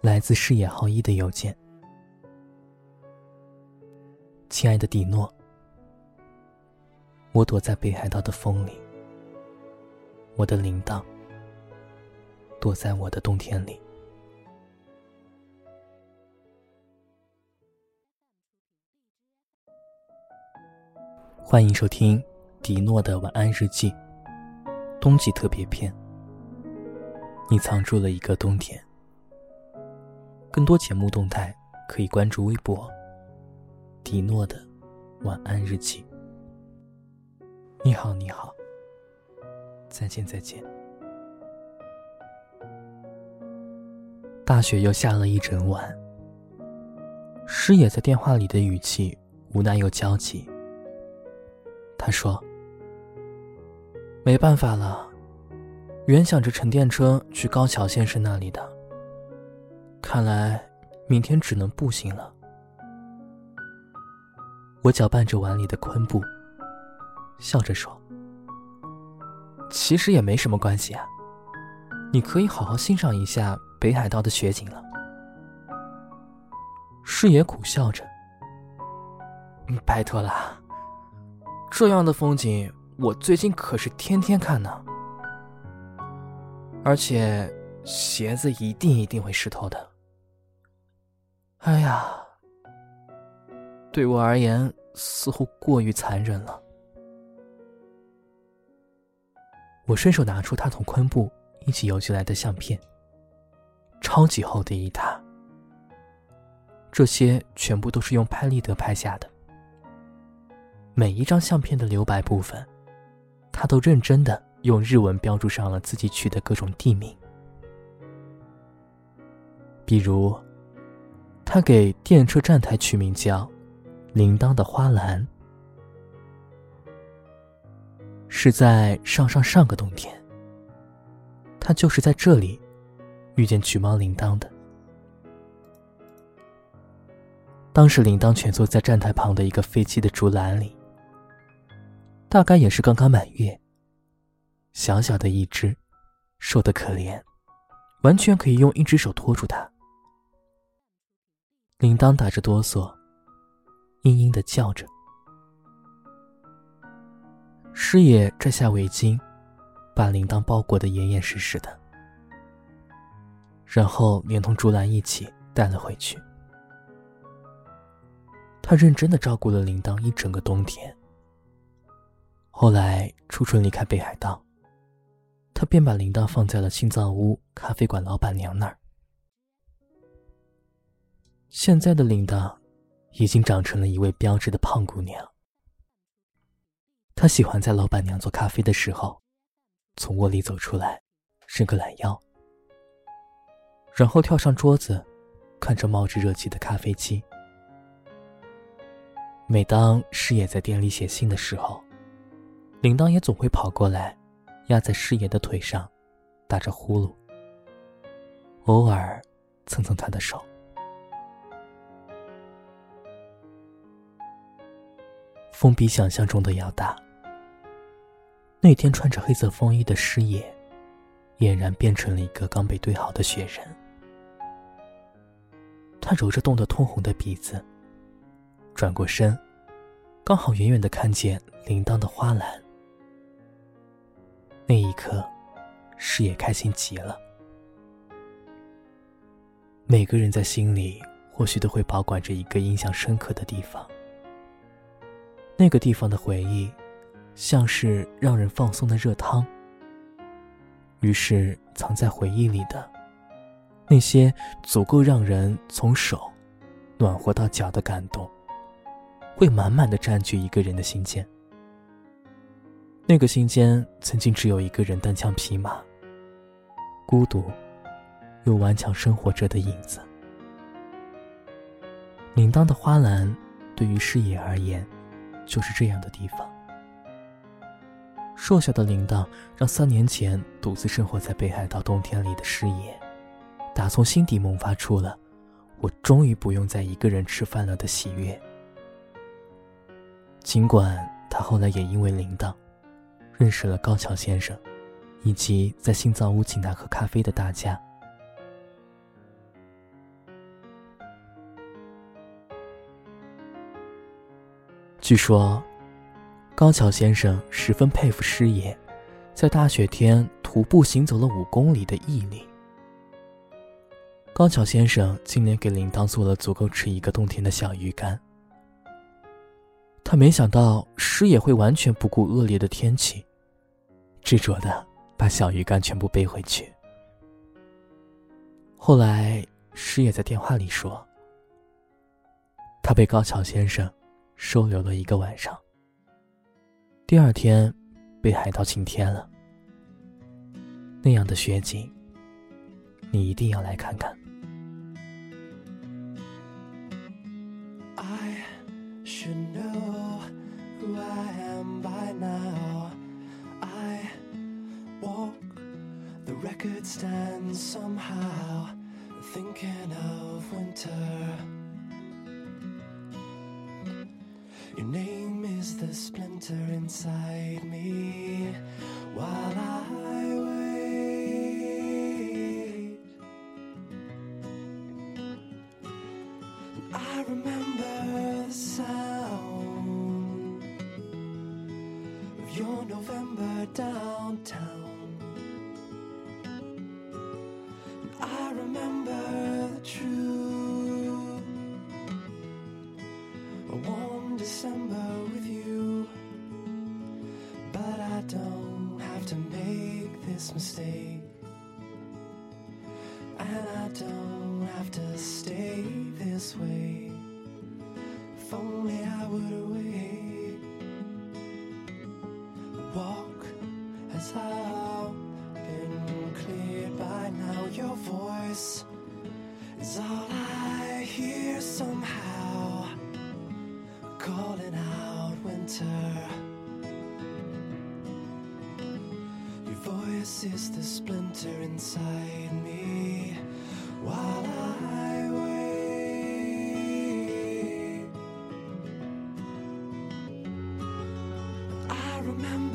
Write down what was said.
来自视野浩一的邮件。亲爱的迪诺，我躲在北海道的风里，我的铃铛躲在我的冬天里。欢迎收听迪诺的晚安日记，冬季特别篇。你藏住了一个冬天。更多节目动态可以关注微博“迪诺的晚安日记”。你好，你好，再见，再见。大雪又下了一整晚。师爷在电话里的语气无奈又焦急。他说：“没办法了，原想着乘电车去高桥先生那里的。”看来，明天只能步行了。我搅拌着碗里的昆布，笑着说：“其实也没什么关系啊，你可以好好欣赏一下北海道的雪景了。”师爷苦笑着：“拜托了，这样的风景我最近可是天天看呢，而且……”鞋子一定一定会湿透的。哎呀，对我而言似乎过于残忍了。我顺手拿出他同昆布一起邮寄来的相片，超级厚的一沓。这些全部都是用拍立得拍下的。每一张相片的留白部分，他都认真的用日文标注上了自己取的各种地名。比如，他给电车站台取名叫“铃铛的花篮”，是在上上上个冬天。他就是在这里遇见橘猫铃铛的。当时铃铛蜷缩在站台旁的一个废弃的竹篮里，大概也是刚刚满月。小小的一只，瘦得可怜，完全可以用一只手托住它。铃铛打着哆嗦，嘤嘤的叫着。师爷摘下围巾，把铃铛包裹得严严实实的，然后连同竹篮一起带了回去。他认真的照顾了铃铛一整个冬天。后来初春离开北海道，他便把铃铛放在了青藏屋咖啡馆老板娘那儿。现在的铃铛，已经长成了一位标致的胖姑娘。她喜欢在老板娘做咖啡的时候，从窝里走出来，伸个懒腰，然后跳上桌子，看着冒着热气的咖啡机。每当师爷在店里写信的时候，铃铛也总会跑过来，压在师爷的腿上，打着呼噜，偶尔蹭蹭他的手。风比想象中的要大。那天穿着黑色风衣的师爷，俨然变成了一个刚被堆好的雪人。他揉着冻得通红的鼻子，转过身，刚好远远的看见铃铛的花篮。那一刻，师爷开心极了。每个人在心里，或许都会保管着一个印象深刻的地方。那个地方的回忆，像是让人放松的热汤。于是，藏在回忆里的那些足够让人从手暖和到脚的感动，会满满的占据一个人的心间。那个心间曾经只有一个人单枪匹马，孤独又顽强生活着的影子。铃铛的花篮，对于视野而言。就是这样的地方。瘦小的铃铛让三年前独自生活在北海道冬天里的师爷，打从心底萌发出了“我终于不用再一个人吃饭了”的喜悦。尽管他后来也因为铃铛，认识了高桥先生，以及在新造屋请他喝咖啡的大家。据说，高桥先生十分佩服师爷在大雪天徒步行走了五公里的毅力。高桥先生今年给铃铛做了足够吃一个冬天的小鱼干。他没想到师爷会完全不顾恶劣的天气，执着的把小鱼干全部背回去。后来师爷在电话里说，他被高桥先生收留了一个晚上。第二天，被海盗晴天了。那样的雪景，你一定要来看看。could stand somehow thinking of winter. Your name is the splinter inside me while I wait. I remember the sound of your November If only I would wait. Walk as I've been cleared by now. Your voice is all I hear somehow calling out winter. Your voice is the splinter inside me while remember